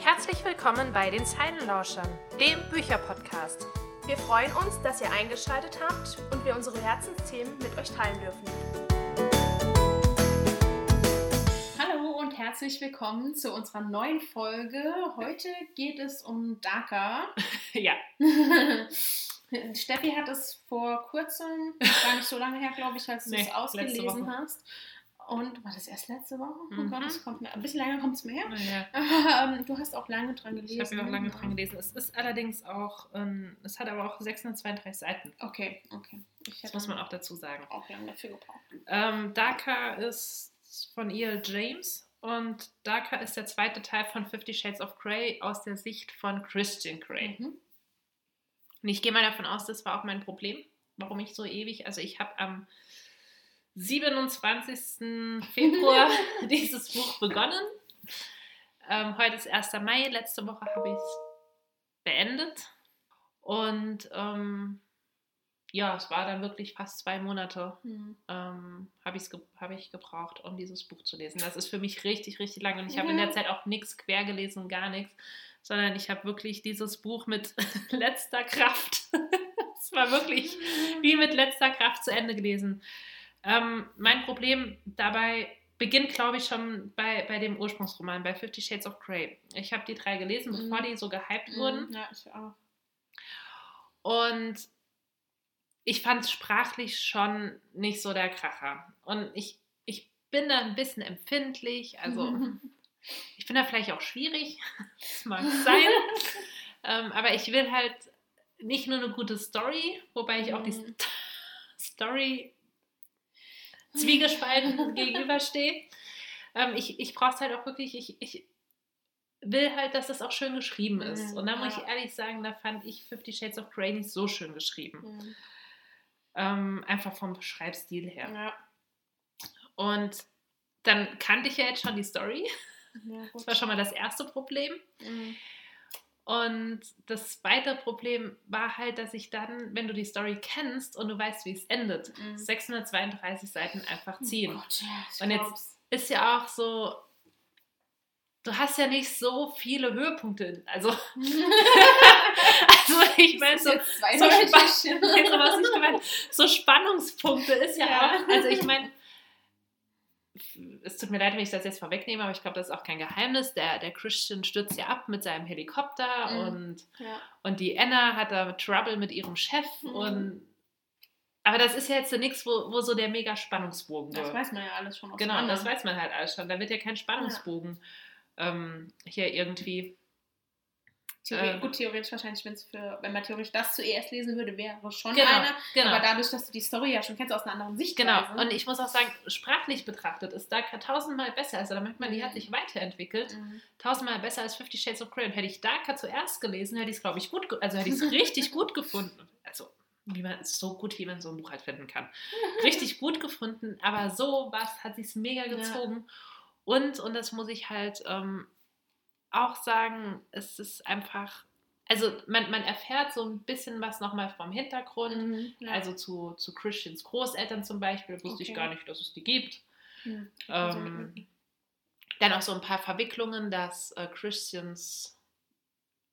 Herzlich willkommen bei den Zeilenlauschern, dem Bücherpodcast. Wir freuen uns, dass ihr eingeschaltet habt und wir unsere Herzensthemen mit euch teilen dürfen. Hallo und herzlich willkommen zu unserer neuen Folge. Heute geht es um Dhaka. Ja. Steffi hat es vor kurzem, gar nicht so lange her, glaube ich, als du Nee, es ausgelesen hast. Und war das erst letzte Woche? Oh Mhm. Gott, das kommt ein bisschen länger kommt es mir her. Naja, Ähm, du hast auch lange dran gelesen. ich habe ja auch lange dran gelesen. Es ist allerdings auch, ähm, es hat aber auch 632 Seiten. Okay, okay. Das muss man auch dazu sagen. auch lange dafür gebraucht. Ähm, Dhaka ist von E.L. James und Dhaka ist der zweite Teil von Fifty Shades of Grey aus der Sicht von Christian Grey. Mhm. Und ich gehe mal davon aus, das war auch mein Problem, warum ich so ewig, also ich habe am 27. Februar dieses Buch begonnen. Ähm, heute ist 1. Mai, letzte Woche habe ich es beendet. Und ähm, ja, es war dann wirklich fast zwei Monate, Mhm. ähm, habe ge hab ich gebraucht, um dieses Buch zu lesen. Das ist für mich richtig, richtig lang. Und ich habe in der Zeit auch nichts quer gelesen, gar nichts, sondern ich habe wirklich dieses Buch mit letzter Kraft. Es war wirklich wie mit letzter Kraft zu Ende gelesen. Ähm, mein Problem dabei beginnt, glaube ich, schon bei, bei dem Ursprungsroman, bei Fifty Shades of Grey. Ich habe die drei gelesen, Mhm. bevor die so gehypt wurden. Mhm. Ja, ich auch. Und ich fand es sprachlich schon nicht so der Kracher. Und ich, ich bin da ein bisschen empfindlich. Also ich bin da vielleicht auch schwierig. Das mag sein. ähm, aber ich will halt nicht nur eine gute Story, wobei ich auch die Mhm. St Story zwiegespalten gegenüberstehe. Ähm, ich ich brauche es halt auch wirklich, ich, ich will halt, dass das auch schön geschrieben ist. Mhm, Und da muss ich ja. ehrlich sagen, da fand ich Fifty Shades of Grey nicht so schön geschrieben. Mhm. Ähm, einfach vom Schreibstil her. Ja. Und dann kannte ich ja jetzt schon die Story. Ja, Das war schon mal das erste Problem. Mhm. Und das zweite Problem war halt, dass ich dann, wenn du die Story kennst und du weißt, wie es endet, Mhm. 632 Seiten einfach ziehen. Oh Gott, Und jetzt- glaub's. Ist ja auch so, du hast ja nicht so viele Höhepunkte. Also, also ich meine, so, so. Spann so Spannungspunkte ist ja, Ja. auch, also ich meine, es tut mir leid, wenn ich das jetzt vorwegnehme, aber ich glaube, das ist auch kein Geheimnis. Der, der Christian stürzt ja ab mit seinem Helikopter Mhm. und, Ja. und die Anna hat da Trouble mit ihrem Chef. Mhm. Und, aber das ist ja jetzt so nichts, wo, wo so der mega Spannungsbogen Das wird. weiß man ja alles schon Genau, das weiß man halt alles schon. Da wird ja kein Spannungsbogen ähm, hier irgendwie. Theorie, ähm, gut, theoretisch wahrscheinlich, für, wenn man theoretisch das zuerst lesen würde, wäre schon Genau, einer. genau. Aber dadurch, dass du die Story ja schon kennst aus einer anderen Sichtweise. Genau, und ich muss auch sagen, sprachlich betrachtet ist Daka tausendmal besser. Also da merkt man, die Mhm. hat sich weiterentwickelt. Mhm. Tausendmal besser als Fifty Shades of Grey. Und hätte ich Daka zuerst gelesen, hätte ich es, glaube ich, gut, also hätte ich es richtig gut gefunden. Also, wie man so gut, wie man so ein Buch halt finden kann. Richtig gut gefunden, aber so was hat sich mega Ja. gezogen. Und, und das muss ich halt ähm, auch sagen, es ist einfach, also man, man erfährt so ein bisschen was nochmal vom Hintergrund. Mhm. Ja. Also zu, zu Christians Großeltern zum Beispiel, wusste ich Okay. gar nicht, dass es die gibt. Mhm. Also Ähm, dann auch so ein paar Verwicklungen, dass äh, Christians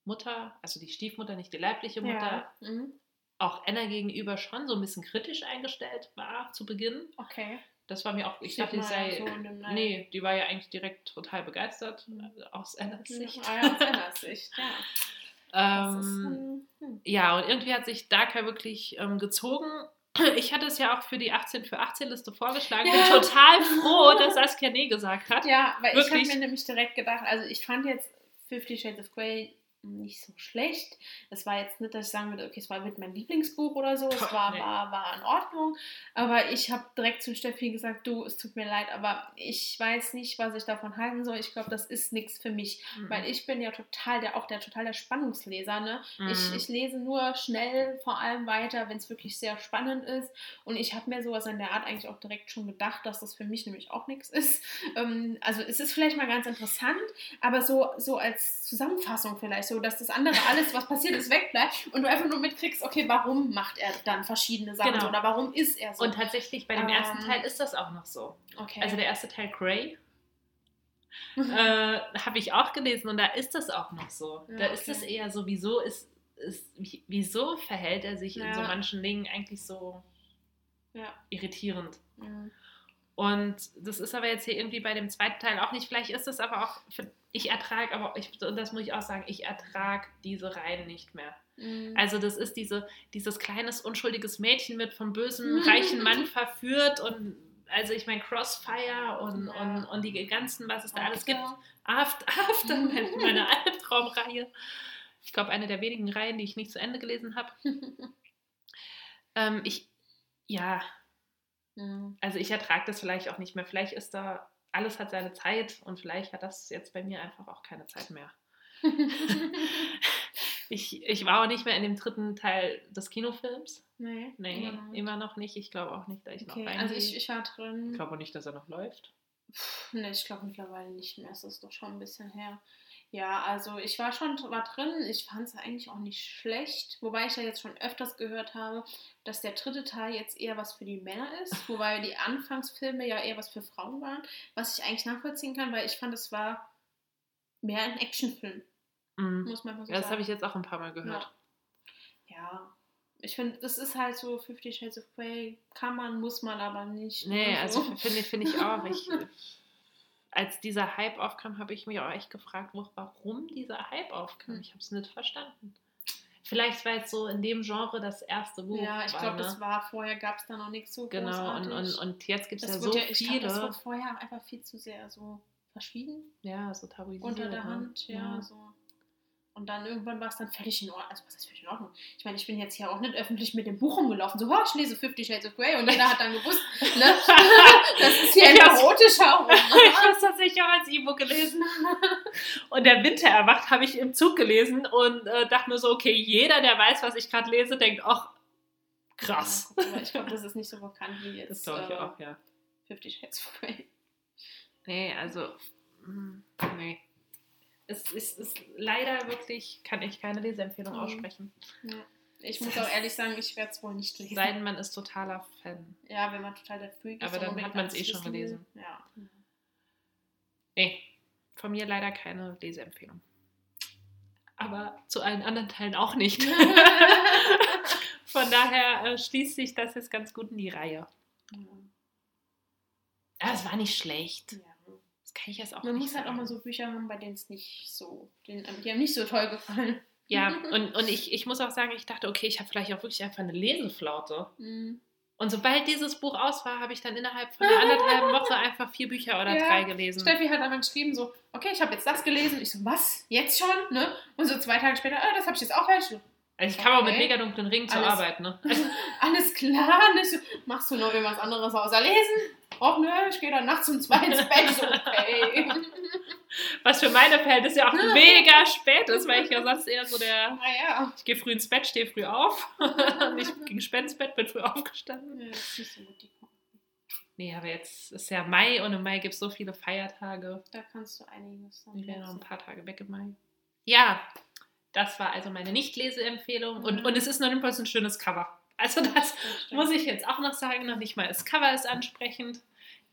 Mutter, also die Stiefmutter, nicht die leibliche Mutter, ja. Mhm. auch Anna gegenüber schon so ein bisschen kritisch eingestellt war zu Beginn. Okay. Das war mir auch, ich Sieht dachte, die man sei. so nee, die war ja eigentlich direkt total begeistert Mhm. aus Annas Sicht. Ja, aus einer Sicht, ja. Ist, Ähm, hm. Ja, und irgendwie hat sich Darker wirklich ähm, gezogen. Ich hatte es ja auch für die 18 für 18 Liste vorgeschlagen. Bin Ja. total froh, dass Saskia Nee gesagt hat. Ja, weil ich habe Wirklich? mir nämlich direkt gedacht, also ich fand jetzt Fifty Shades of Grey nicht so schlecht. Es war jetzt nicht, dass ich sagen würde, okay, es war mit mein Lieblingsbuch oder so. Es war, nee. war, war in Ordnung. Aber ich habe direkt zu Steffi gesagt, du, es tut mir leid, aber ich weiß nicht, was ich davon halten soll. Ich glaube, das ist nichts für mich. Mhm. Weil ich bin ja total der, auch der total der Spannungsleser. Ne? Mhm. Ich, ich lese nur schnell vor allem weiter, wenn es wirklich sehr spannend ist. Und ich habe mir sowas in der Art eigentlich auch direkt schon gedacht, dass das für mich nämlich auch nichts ist. Ähm, also es ist vielleicht mal ganz interessant, aber so, so als Zusammenfassung vielleicht, so so, dass das andere alles, was passiert ist, wegbleibt und du einfach nur mitkriegst, okay, warum macht er dann verschiedene Sachen Genau. oder warum ist er so. Und tatsächlich bei dem Ähm, ersten Teil ist das auch noch so. okay. Also der erste Teil Grey Mhm. äh, habe ich auch gelesen und da ist das auch noch so. Ja, da ist okay. es eher so, wieso ist, ist wie- wieso verhält er sich in so Ja. manchen Dingen eigentlich so ja. irritierend. Und das ist aber jetzt hier irgendwie bei dem zweiten Teil auch nicht. Vielleicht ist es aber auch, für- ich ertrage, aber ich, und das muss ich auch sagen, ich ertrage diese Reihen nicht mehr. Mhm. Also das ist diese, dieses kleines, unschuldiges Mädchen wird vom bösen, reichen Mann verführt und also ich meine Crossfire und, Ja. und, und die ganzen, was es da alles gibt. After. After, After meine, meine Albtraumreihe. Ich glaube, eine der wenigen Reihen, die ich nicht zu Ende gelesen habe. ähm, ich, ja, Mhm. also ich ertrage das vielleicht auch nicht mehr. Vielleicht ist da, alles hat seine Zeit und vielleicht hat das jetzt bei mir einfach auch keine Zeit mehr. Ich, ich war auch nicht mehr in dem dritten Teil des Kinofilms. nee, Nee, immer noch nicht. immer noch nicht. Ich glaube auch nicht, dass ich noch Okay, reingehe. also ich, ich war drin. ich glaube auch nicht, dass er noch läuft. Nee, ich glaube mittlerweile nicht mehr. Es ist doch schon ein bisschen her. Ja, also ich war schon war drin. Ich fand es eigentlich auch nicht schlecht. Wobei ich ja jetzt schon öfters gehört habe, dass der dritte Teil jetzt eher was für die Männer ist. Wobei die Anfangsfilme ja eher was für Frauen waren. Was ich eigentlich nachvollziehen kann, weil ich fand, es war mehr ein Actionfilm. Mhm. Muss man mal so Ja, das habe ich jetzt auch ein paar Mal gehört. Ja. Ich finde, das ist halt so Fifty Shades of Grey. Kann man, muss man aber nicht. Nee, Und also so. finde finde ich auch. Ich, als dieser Hype aufkam, habe ich mich auch echt gefragt, warum dieser Hype aufkam. Hm. Ich habe es nicht verstanden. Vielleicht, weil es so in dem Genre das erste Buch Ja, ich war. glaube, ne? das war vorher, gab es da noch nichts so Genau, und, großartig. und, und jetzt gibt es ja so ja, ich glaub, viele. das wurde vorher einfach viel zu sehr so verschwiegen ja, so tabuisiert. unter der ne? Hand, ja, so. Und dann irgendwann war es dann völlig in Ordnung. Also, was ist völlig in Ordnung? Ich meine, ich bin jetzt hier auch nicht öffentlich mit dem Buch rumgelaufen, so, oh, ich lese Fifty Shades of Grey und jeder hat dann gewusst, ne? Das ist hier ein erotischer Roman. ich habe es tatsächlich auch als E-Book gelesen. Und der Winter erwacht habe ich im Zug gelesen und äh, dachte mir so, okay, jeder, der weiß, was ich gerade lese, denkt, ach, krass. Ja, guck ich glaube, das ist nicht so bekannt wie jetzt Das glaube ich äh, auch, ja. Fifty Shades of Grey. Nee, also, mm, nee. Es ist, ist leider wirklich, kann ich keine Leseempfehlung Mhm. aussprechen. Ja. Ich muss auch ehrlich sagen, ich werde es wohl nicht lesen. Sei denn, man ist totaler Fan. Ja, wenn man total der Freak ist. Aber dann hat man's alles eh schon gelesen. Ja. Nee, von mir leider keine Leseempfehlung. Aber zu allen anderen Teilen auch nicht. Von daher äh, schließt sich das jetzt ganz gut in die Reihe. Ja, es war nicht schlecht. Ja. Das kann ich jetzt auch Man nicht muss halt auch mal so Bücher haben, bei denen es nicht so, denen, die haben nicht so toll gefallen. Ja, und, und ich, ich muss auch sagen, ich dachte, okay, ich habe vielleicht auch wirklich einfach eine Leseflaute. Mhm. Und sobald dieses Buch aus war, habe ich dann innerhalb von einer anderthalben Woche einfach vier Bücher oder Ja, drei gelesen. Steffi hat einmal geschrieben so, okay, ich habe jetzt das gelesen. Ich so, was? Jetzt schon? Ne? Und so zwei Tage später, ah, das habe ich jetzt auch fertig. So, Also ich kam auch mit Okay. mega dunklen Ringen zur Alles- Arbeit, ne? Alles klar. So, machst du noch irgendwas anderes außer lesen? Och nö, ich gehe dann nachts um zwei ins Bett. So, okay. Was für meine Verhältnisse ja auch mega spät ist, weil ich ja sonst eher so der, naja. ich gehe früh ins Bett, stehe früh auf. Ich ging spät ins Bett, bin früh aufgestanden. Ja, das ist nicht so. Nee, aber jetzt ist ja Mai und im Mai gibt es so viele Feiertage. Da kannst du einiges dann Ich wäre noch ein paar Tage weg im Mai. Ja, das war also meine Nicht-Leseempfehlung. Und, Mhm. und es ist noch nicht mal so ein schönes Cover. Also das stimmt. muss ich jetzt auch noch sagen, noch nicht mal das Cover ist ansprechend.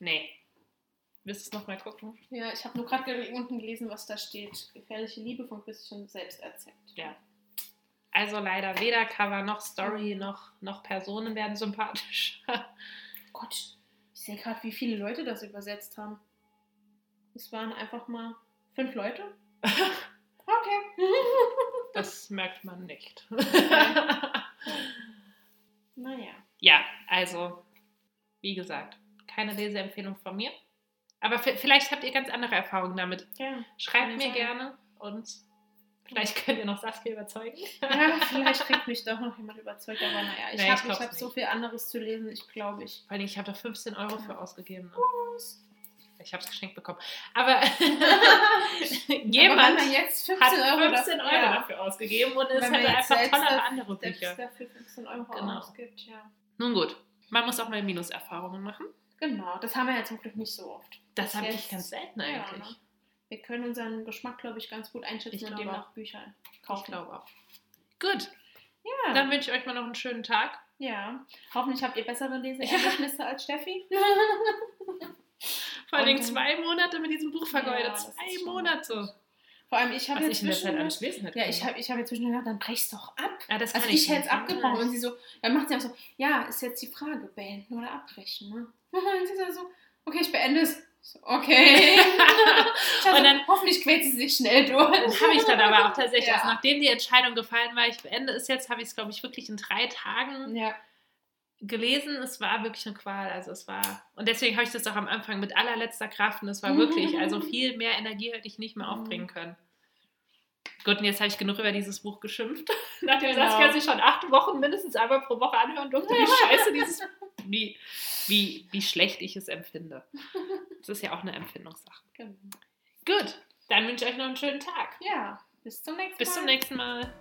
Nee. Willst du es nochmal gucken? Ja, ich habe nur gerade unten gelesen, was da steht. Gefährliche Liebe von Christian selbst erzählt. Ja. Also leider weder Cover noch Story noch, noch Personen werden sympathischer. Gott, ich sehe gerade, wie viele Leute das übersetzt haben. Es waren einfach mal fünf Leute. Okay. Das merkt man nicht. naja. ja, also, wie gesagt, keine Leseempfehlung von mir. Aber vielleicht habt ihr ganz andere Erfahrungen damit. Ja. Schreibt mir sein. gerne und vielleicht könnt ihr noch Saskia überzeugen. ja, vielleicht kriegt mich doch noch jemand überzeugt, aber naja, ich ich habe hab so nicht. viel anderes zu lesen, ich glaube ich. Vor allem, ich habe da 15 Euro für ausgegeben. Ne? Was? Ich habe es geschenkt bekommen. Aber Aber jemand man jetzt 15 hat Euro 15 dafür, Euro ja, dafür ausgegeben und es jetzt einfach das- andere Bücher. dafür 15 Euro Genau. ausgibt, ja. Nun gut, man muss auch mal Minuserfahrungen machen. Genau, das haben wir ja zum Glück nicht so oft. Das habe ich ganz selten Ja, eigentlich. ne? wir können unseren Geschmack, glaube ich, ganz gut einschätzen Ich und demnach Bücher Ich kaufen. glaube auch. Gut, Ja. dann wünsche ich euch mal noch einen schönen Tag. ja. Hoffentlich habt ihr bessere Leseerlebnisse als Steffi. Vor allem zwei Monate mit diesem Buch vergeudet. Ja, zwei Monate. Vor allem, ich habe jetzt ich Zeit alles gelesen. Ja, ich habe ich hab jetzt zwischendurch gedacht, dann brech's doch ab. Ja, das kann Also ich hätte es abgebrochen und sie so, dann macht sie auch so, ja, ist jetzt die Frage, beenden oder abbrechen, ne? Und sie so, okay, ich beende es. So, okay. Und dann- hoffentlich quält sie sich schnell durch. Habe ich dann aber auch tatsächlich. Ja. Also nachdem die Entscheidung gefallen war, ich beende es jetzt, habe ich es, glaube ich, wirklich in drei Tagen Ja, gelesen. Es war wirklich eine Qual. Also es war. Und deswegen habe ich das auch am Anfang mit allerletzter Kraft. Und es war wirklich, also viel mehr Energie hätte ich nicht mehr aufbringen können. Gut, und jetzt habe ich genug über dieses Buch geschimpft. Nachdem Genau. Saskia sich schon acht Wochen mindestens einmal pro Woche anhören durfte, wie scheiße dieses, wie, wie, wie schlecht ich es empfinde. Das ist ja auch eine Empfindungssache. genau. Gut, dann wünsche ich euch noch einen schönen Tag. Ja, bis zum nächsten Bis Mal. zum nächsten Mal.